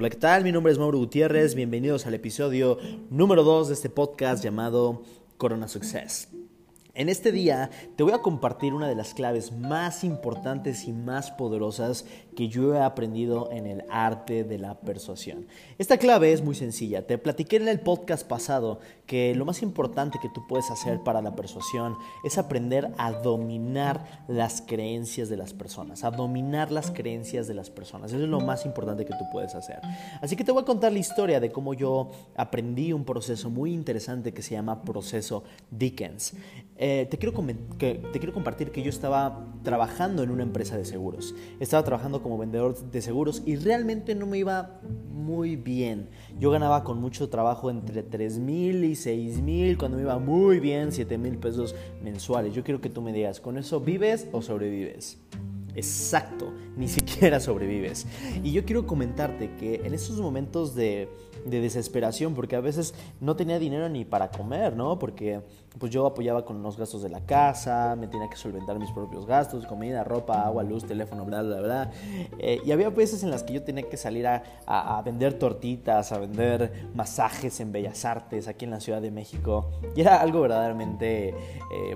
Hola, ¿qué tal? Mi nombre es Mauro Gutiérrez. Bienvenidos al episodio número 2 de este podcast llamado Corona Success. En este día te voy a compartir una de las claves más importantes y más poderosas que yo he aprendido en el arte de la persuasión. Esta clave es muy sencilla. Te platiqué en el podcast pasado que lo más importante que tú puedes hacer para la persuasión es aprender a dominar las creencias de las personas, a dominar las creencias de las personas. Eso es lo más importante que tú puedes hacer. Así que te voy a contar la historia de cómo yo aprendí un proceso muy interesante que se llama proceso Dickens. Te, quiero que, te quiero compartir que yo estaba trabajando en una empresa de seguros. Estaba trabajando como vendedor de seguros y realmente no me iba muy bien. Yo ganaba con mucho trabajo entre 3 mil y 6 mil, cuando me iba muy bien 7 mil pesos mensuales. Yo quiero que tú me digas, ¿con eso vives o sobrevives? Exacto, ni siquiera sobrevives. Y yo quiero comentarte que en esos momentos de, de, desesperación, porque a veces no tenía dinero ni para comer, ¿no? Porque pues yo apoyaba con los gastos de la casa, me tenía que solventar mis propios gastos, comida, ropa, agua, luz, teléfono, bla, bla, bla. Eh, y había veces en las que yo tenía que salir a, a, vender tortitas, a vender masajes en Bellas Artes, aquí en la Ciudad de México. Y era algo verdaderamente, eh,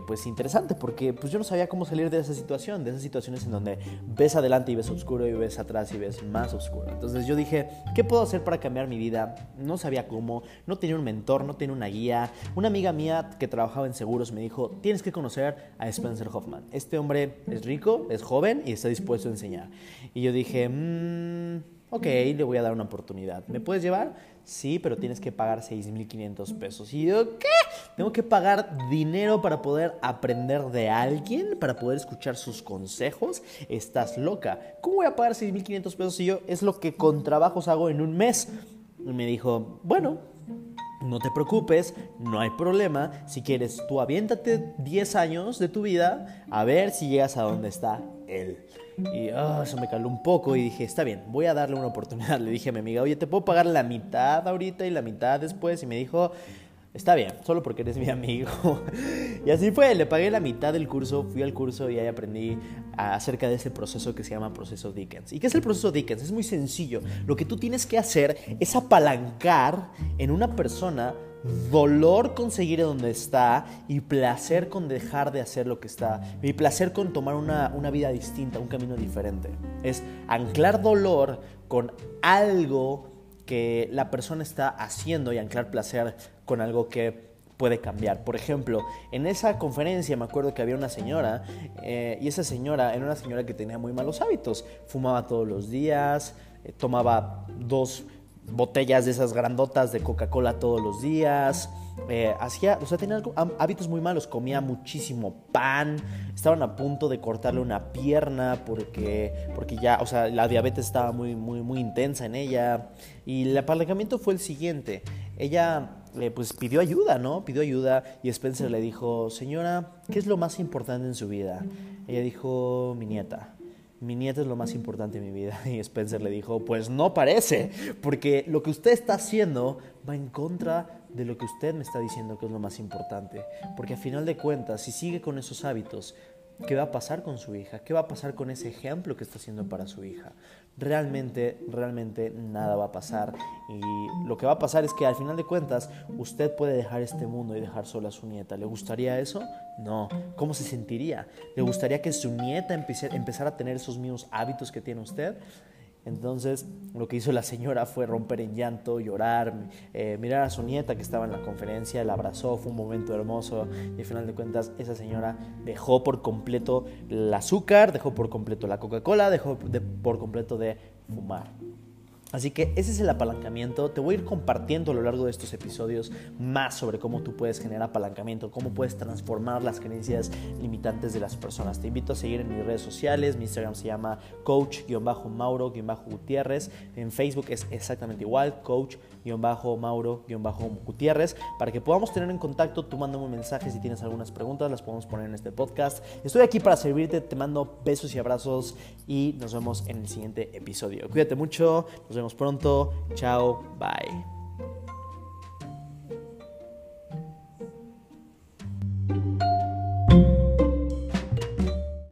pues, interesante, porque pues yo no sabía cómo salir de esa situación, de esas situaciones en donde ves adelante y ves oscuro y ves atrás y ves más oscuro. Entonces yo dije, ¿qué puedo hacer para cambiar mi vida? No sabía cómo, no tenía un mentor, no tenía una guía. Una amiga mía que trabajaba en seguros me dijo, tienes que conocer a Spencer Hoffman. Este hombre es rico, es joven y está dispuesto a enseñar. Y yo dije, mmm ok, le voy a dar una oportunidad. ¿Me puedes llevar? Sí, pero tienes que pagar 6.500 pesos. Y yo, ¿qué? ¿Tengo que pagar dinero para poder aprender de alguien? ¿Para poder escuchar sus consejos? Estás loca. ¿Cómo voy a pagar 6.500 pesos si yo es lo que con trabajos hago en un mes? Y me dijo, bueno, no te preocupes, no hay problema. Si quieres, tú aviéntate 10 años de tu vida a ver si llegas a donde está él. Y ah, eso me caló un poco y dije, está bien, voy a darle una oportunidad. Le dije a mi amiga, oye, ¿te puedo pagar la mitad ahorita y la mitad después? Y me dijo, está bien, solo porque eres mi amigo. y así fue, le pagué la mitad del curso, fui al curso y ahí aprendí acerca de ese proceso que se llama proceso Dickens. ¿Y qué es el proceso Dickens? Es muy sencillo. Lo que tú tienes que hacer es apalancar en una persona dolor con seguir donde está y placer con dejar de hacer lo que está. Y placer con tomar una, una vida distinta, un camino diferente. Es anclar dolor con algo que la persona está haciendo y anclar placer con algo que puede cambiar. Por ejemplo, en esa conferencia me acuerdo que había una señora eh, y esa señora era una señora que tenía muy malos hábitos. Fumaba todos los días, eh, tomaba dos botellas de esas grandotas de Coca-Cola todos los días. Eh, hacía, o sea, tenía hábitos muy malos, comía muchísimo pan, estaban a punto de cortarle una pierna porque, porque ya, o sea, la diabetes estaba muy, muy, muy intensa en ella. Y el apalancamiento fue el siguiente. Ella eh, pues pidió ayuda, ¿no? Pidió ayuda y Spencer le dijo, señora, ¿qué es lo más importante en su vida? Ella dijo, mi nieta mi nieta es lo más importante en mi vida. Y Spencer le dijo, pues no parece, porque lo que usted está haciendo va en contra de lo que usted me está diciendo que es lo más importante. Porque a final de cuentas, si sigue con esos hábitos, ¿qué va a pasar con su hija? ¿Qué va a pasar con ese ejemplo que está haciendo para su hija? realmente, realmente nada va a pasar. Y lo que va a pasar es que al final de cuentas usted puede dejar este mundo y dejar sola a su nieta. ¿Le gustaría eso? No. ¿Cómo se sentiría? ¿Le gustaría que su nieta empezara a tener esos mismos hábitos que tiene usted? Entonces, lo que hizo la señora fue romper en llanto, llorar, eh, mirar a su nieta que estaba en la conferencia, la abrazó, fue un momento hermoso y al final de cuentas esa señora dejó por completo el azúcar, dejó por completo la Coca-Cola, dejó por completo de fumar. Así que ese es el apalancamiento. Te voy a ir compartiendo a lo largo de estos episodios más sobre cómo tú puedes generar apalancamiento, cómo puedes transformar las creencias limitantes de las personas. Te invito a seguir en mis redes sociales. Mi Instagram se llama coach-mauro-gutiérrez. En Facebook es exactamente igual, coach-mauro-gutiérrez. Para que podamos tener en contacto, tú mándame un mensaje si tienes algunas preguntas, las podemos poner en este podcast. Estoy aquí para servirte. Te mando besos y abrazos y nos vemos en el siguiente episodio. Cuídate mucho. Nos vemos pronto. Chao. Bye.